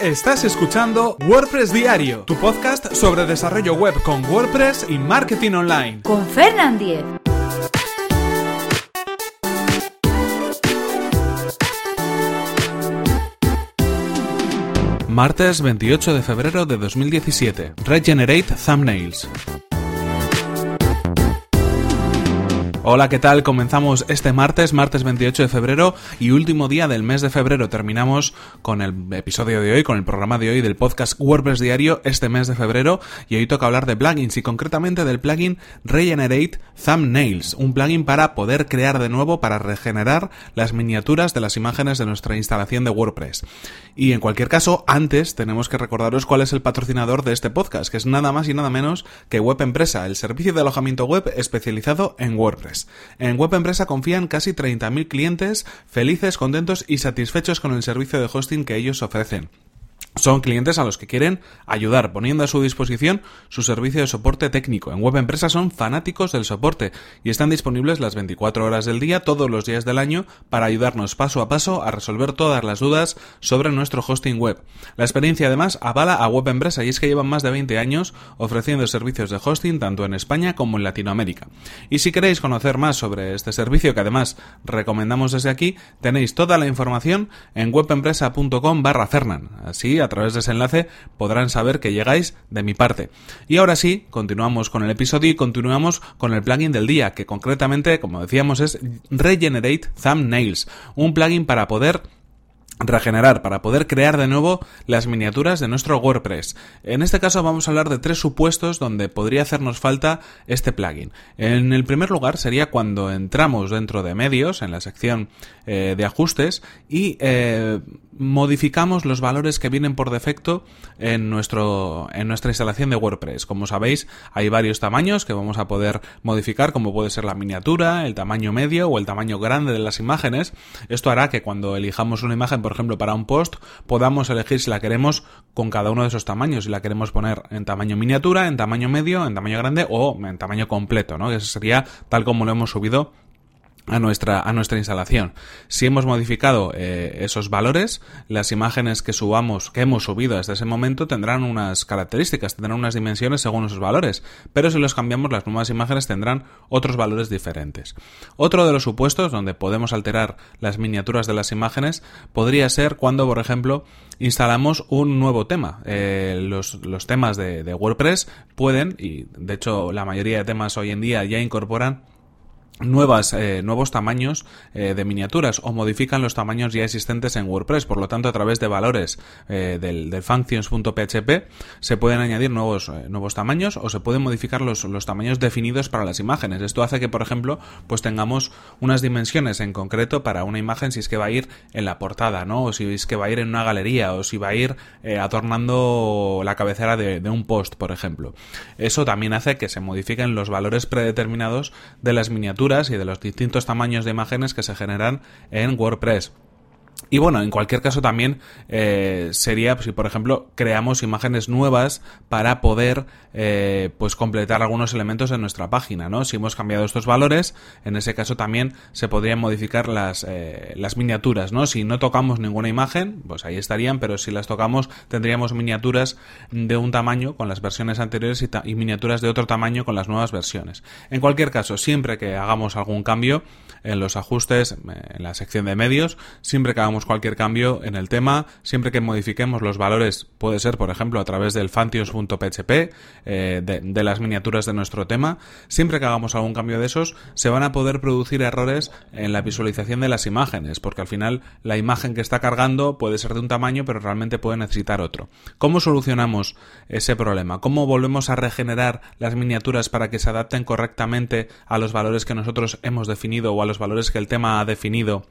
Estás escuchando WordPress Diario, tu podcast sobre desarrollo web con WordPress y marketing online. Con Fernand Diez. Martes 28 de febrero de 2017. Regenerate Thumbnails. Hola, ¿qué tal? Comenzamos este martes, martes 28 de febrero y último día del mes de febrero. Terminamos con el episodio de hoy, con el programa de hoy del podcast WordPress Diario este mes de febrero y hoy toca hablar de plugins y concretamente del plugin Regenerate Thumbnails, un plugin para poder crear de nuevo, para regenerar las miniaturas de las imágenes de nuestra instalación de WordPress. Y en cualquier caso, antes tenemos que recordaros cuál es el patrocinador de este podcast, que es nada más y nada menos que Web Empresa, el servicio de alojamiento web especializado en WordPress. En Web Empresa confían casi 30.000 clientes felices, contentos y satisfechos con el servicio de hosting que ellos ofrecen. Son clientes a los que quieren ayudar, poniendo a su disposición su servicio de soporte técnico. En Web Empresa son fanáticos del soporte y están disponibles las 24 horas del día, todos los días del año, para ayudarnos paso a paso a resolver todas las dudas sobre nuestro hosting web. La experiencia además avala a Web Empresa y es que llevan más de 20 años ofreciendo servicios de hosting tanto en España como en Latinoamérica. Y si queréis conocer más sobre este servicio que además recomendamos desde aquí, tenéis toda la información en webempresa.com barra Fernan. Así a través de ese enlace podrán saber que llegáis de mi parte. Y ahora sí, continuamos con el episodio y continuamos con el plugin del día, que concretamente, como decíamos, es Regenerate Thumbnails, un plugin para poder regenerar para poder crear de nuevo las miniaturas de nuestro WordPress. En este caso vamos a hablar de tres supuestos donde podría hacernos falta este plugin. En el primer lugar sería cuando entramos dentro de medios, en la sección eh, de ajustes, y eh, modificamos los valores que vienen por defecto en, nuestro, en nuestra instalación de WordPress. Como sabéis, hay varios tamaños que vamos a poder modificar, como puede ser la miniatura, el tamaño medio o el tamaño grande de las imágenes. Esto hará que cuando elijamos una imagen, por ejemplo, para un post, podamos elegir si la queremos con cada uno de esos tamaños, si la queremos poner en tamaño miniatura, en tamaño medio, en tamaño grande o en tamaño completo, ¿no? Eso sería tal como lo hemos subido a nuestra, a nuestra instalación. Si hemos modificado eh, esos valores, las imágenes que subamos, que hemos subido hasta ese momento, tendrán unas características, tendrán unas dimensiones según esos valores, pero si los cambiamos, las nuevas imágenes tendrán otros valores diferentes. Otro de los supuestos donde podemos alterar las miniaturas de las imágenes podría ser cuando, por ejemplo, instalamos un nuevo tema. Eh, los, los, temas de, de WordPress pueden, y de hecho la mayoría de temas hoy en día ya incorporan nuevas, eh, nuevos tamaños eh, de miniaturas o modifican los tamaños ya existentes en WordPress. Por lo tanto, a través de valores eh, del, del functions.php se pueden añadir nuevos, nuevos tamaños o se pueden modificar los, los tamaños definidos para las imágenes. Esto hace que, por ejemplo, pues tengamos unas dimensiones en concreto para una imagen si es que va a ir en la portada, ¿no? O si es que va a ir en una galería o si va a ir adornando la cabecera de un post, por ejemplo. Eso también hace que se modifiquen los valores predeterminados de las miniaturas y de los distintos tamaños de imágenes que se generan en WordPress. Y bueno, en cualquier caso también eh, sería si por ejemplo creamos imágenes nuevas para poder eh, pues completar algunos elementos de nuestra página, ¿no? Si hemos cambiado estos valores, en ese caso también se podrían modificar las, eh, las miniaturas, ¿no? Si no tocamos ninguna imagen, pues ahí estarían, pero si las tocamos tendríamos miniaturas de un tamaño con las versiones anteriores y miniaturas de otro tamaño con las nuevas versiones. En cualquier caso, siempre que hagamos algún cambio en los ajustes, en la sección de medios, siempre que hagamos cualquier cambio en el tema, siempre que modifiquemos los valores, puede ser, por ejemplo, a través del fantios.php, eh, de, las miniaturas de nuestro tema, siempre que hagamos algún cambio de esos, se van a poder producir errores en la visualización de las imágenes, porque al final la imagen que está cargando puede ser de un tamaño, pero realmente puede necesitar otro. ¿Cómo solucionamos ese problema? ¿Cómo volvemos a regenerar las miniaturas para que se adapten correctamente a los valores que nosotros hemos definido o a los valores que el tema ha definido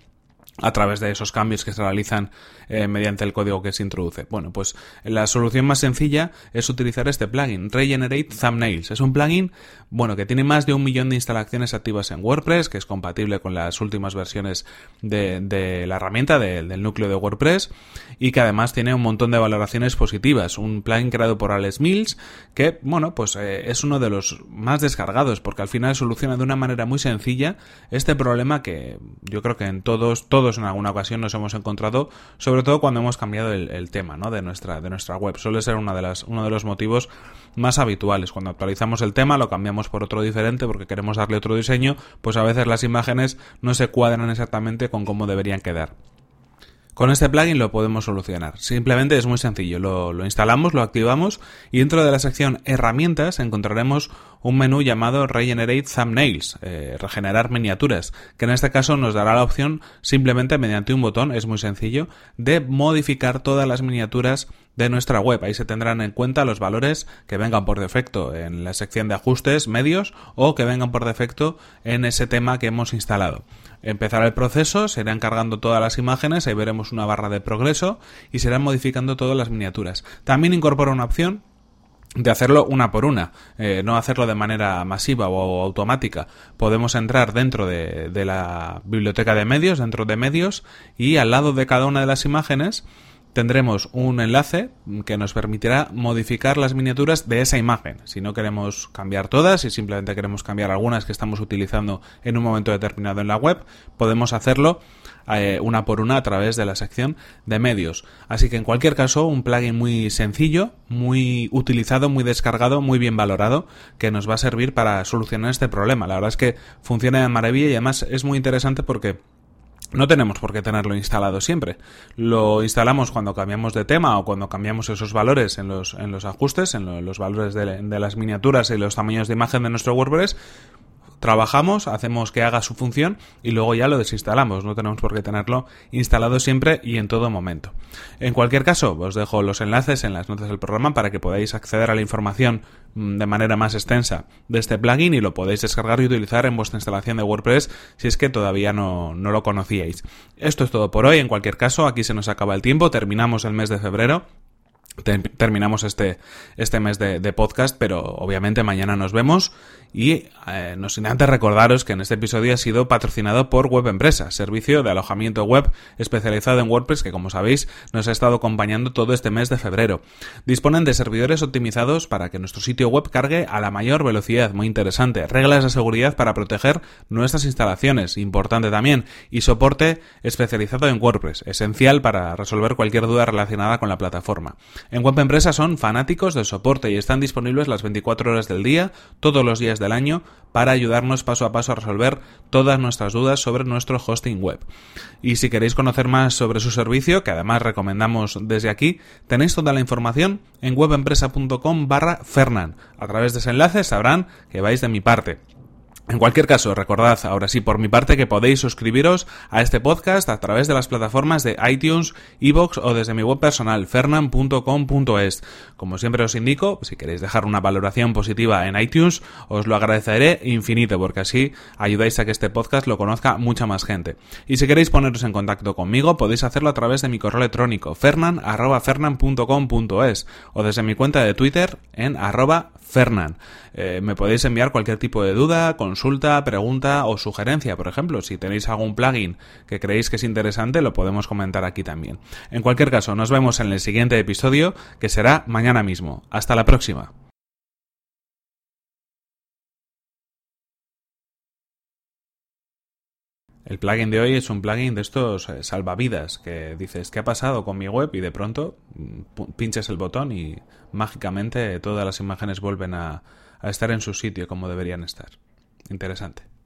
a través de esos cambios que se realizan eh, mediante el código que se introduce. Bueno, pues la solución más sencilla es utilizar este plugin, Regenerate Thumbnails. Es un plugin, bueno, que tiene más de un millón de instalaciones activas en WordPress, que es compatible con las últimas versiones de, la herramienta, del núcleo de WordPress, y que además tiene un montón de valoraciones positivas. Un plugin creado por Alex Mills, que, bueno, pues eh, es uno de los más descargados, porque al final soluciona de una manera muy sencilla este problema que yo creo que en todos todos en alguna ocasión nos hemos encontrado, sobre todo cuando hemos cambiado el, tema de, nuestra, de nuestra web. Suele ser una de las, uno de los motivos más habituales. Cuando actualizamos el tema, lo cambiamos por otro diferente porque queremos darle otro diseño, pues a veces las imágenes no se cuadran exactamente con cómo deberían quedar. Con este plugin lo podemos solucionar. Simplemente es muy sencillo. Lo, instalamos, lo activamos y dentro de la sección herramientas encontraremos un menú llamado Regenerate Thumbnails, eh, regenerar miniaturas, que en este caso nos dará la opción simplemente mediante un botón, es muy sencillo, de modificar todas las miniaturas de nuestra web. Ahí se tendrán en cuenta los valores que vengan por defecto en la sección de ajustes medios o que vengan por defecto en ese tema que hemos instalado. Empezará el proceso, se irán cargando todas las imágenes, ahí veremos una barra de progreso y se irán modificando todas las miniaturas. También incorpora una opción de hacerlo una por una, eh, no hacerlo de manera masiva o automática. Podemos entrar dentro de, de la biblioteca de medios, dentro de medios, y al lado de cada una de las imágenes tendremos un enlace que nos permitirá modificar las miniaturas de esa imagen. Si no queremos cambiar todas, y simplemente queremos cambiar algunas que estamos utilizando en un momento determinado en la web, podemos hacerlo eh, una por una a través de la sección de medios. Así que en cualquier caso, un plugin muy sencillo, muy utilizado, muy descargado, muy bien valorado, que nos va a servir para solucionar este problema. La verdad es que funciona de maravilla y además es muy interesante porque no tenemos por qué tenerlo instalado siempre. Lo instalamos cuando cambiamos de tema o cuando cambiamos esos valores en los, en los ajustes, en los valores de, de las miniaturas y los tamaños de imagen de nuestro WordPress, trabajamos, hacemos que haga su función y luego ya lo desinstalamos. No tenemos por qué tenerlo instalado siempre y en todo momento. En cualquier caso, os dejo los enlaces en las notas del programa para que podáis acceder a la información mm, de manera más extensa de este plugin y lo podéis descargar y utilizar en vuestra instalación de WordPress si es que todavía no, no lo conocíais. Esto es todo por hoy. En cualquier caso, aquí se nos acaba el tiempo. Terminamos el mes de febrero terminamos este, este mes de, podcast, pero obviamente mañana nos vemos y eh, no sin antes recordaros que en este episodio ha sido patrocinado por Web Empresa, servicio de alojamiento web especializado en WordPress que como sabéis nos ha estado acompañando todo este mes de febrero. Disponen de servidores optimizados para que nuestro sitio web cargue a la mayor velocidad, muy interesante, reglas de seguridad para proteger nuestras instalaciones, importante también, y soporte especializado en WordPress, esencial para resolver cualquier duda relacionada con la plataforma. En Web Empresa son fanáticos del soporte y están disponibles las 24 horas del día, todos los días del año, para ayudarnos paso a paso a resolver todas nuestras dudas sobre nuestro hosting web. Y si queréis conocer más sobre su servicio, que además recomendamos desde aquí, tenéis toda la información en webempresa.com barra Fernan. A través de ese enlace sabrán que vais de mi parte. En cualquier caso, recordad ahora sí por mi parte que podéis suscribiros a este podcast a través de las plataformas de iTunes, Evox o desde mi web personal fernan.com.es. Como siempre os indico, si queréis dejar una valoración positiva en iTunes, os lo agradeceré infinito porque así ayudáis a que este podcast lo conozca mucha más gente. Y si queréis poneros en contacto conmigo, podéis hacerlo a través de mi correo electrónico fernan@fernan.com.es o desde mi cuenta de Twitter en arroba fernan. Eh, me podéis enviar cualquier tipo de duda, consulta, pregunta o sugerencia, por ejemplo. Si tenéis algún plugin que creéis que es interesante, lo podemos comentar aquí también. En cualquier caso, nos vemos en el siguiente episodio, que será mañana mismo. Hasta la próxima. El plugin de hoy es un plugin de estos eh, salvavidas que dices, ¿qué ha pasado con mi web? Y de pronto mm, pinches el botón y mágicamente todas las imágenes vuelven a estar en su sitio como deberían estar. Interesante.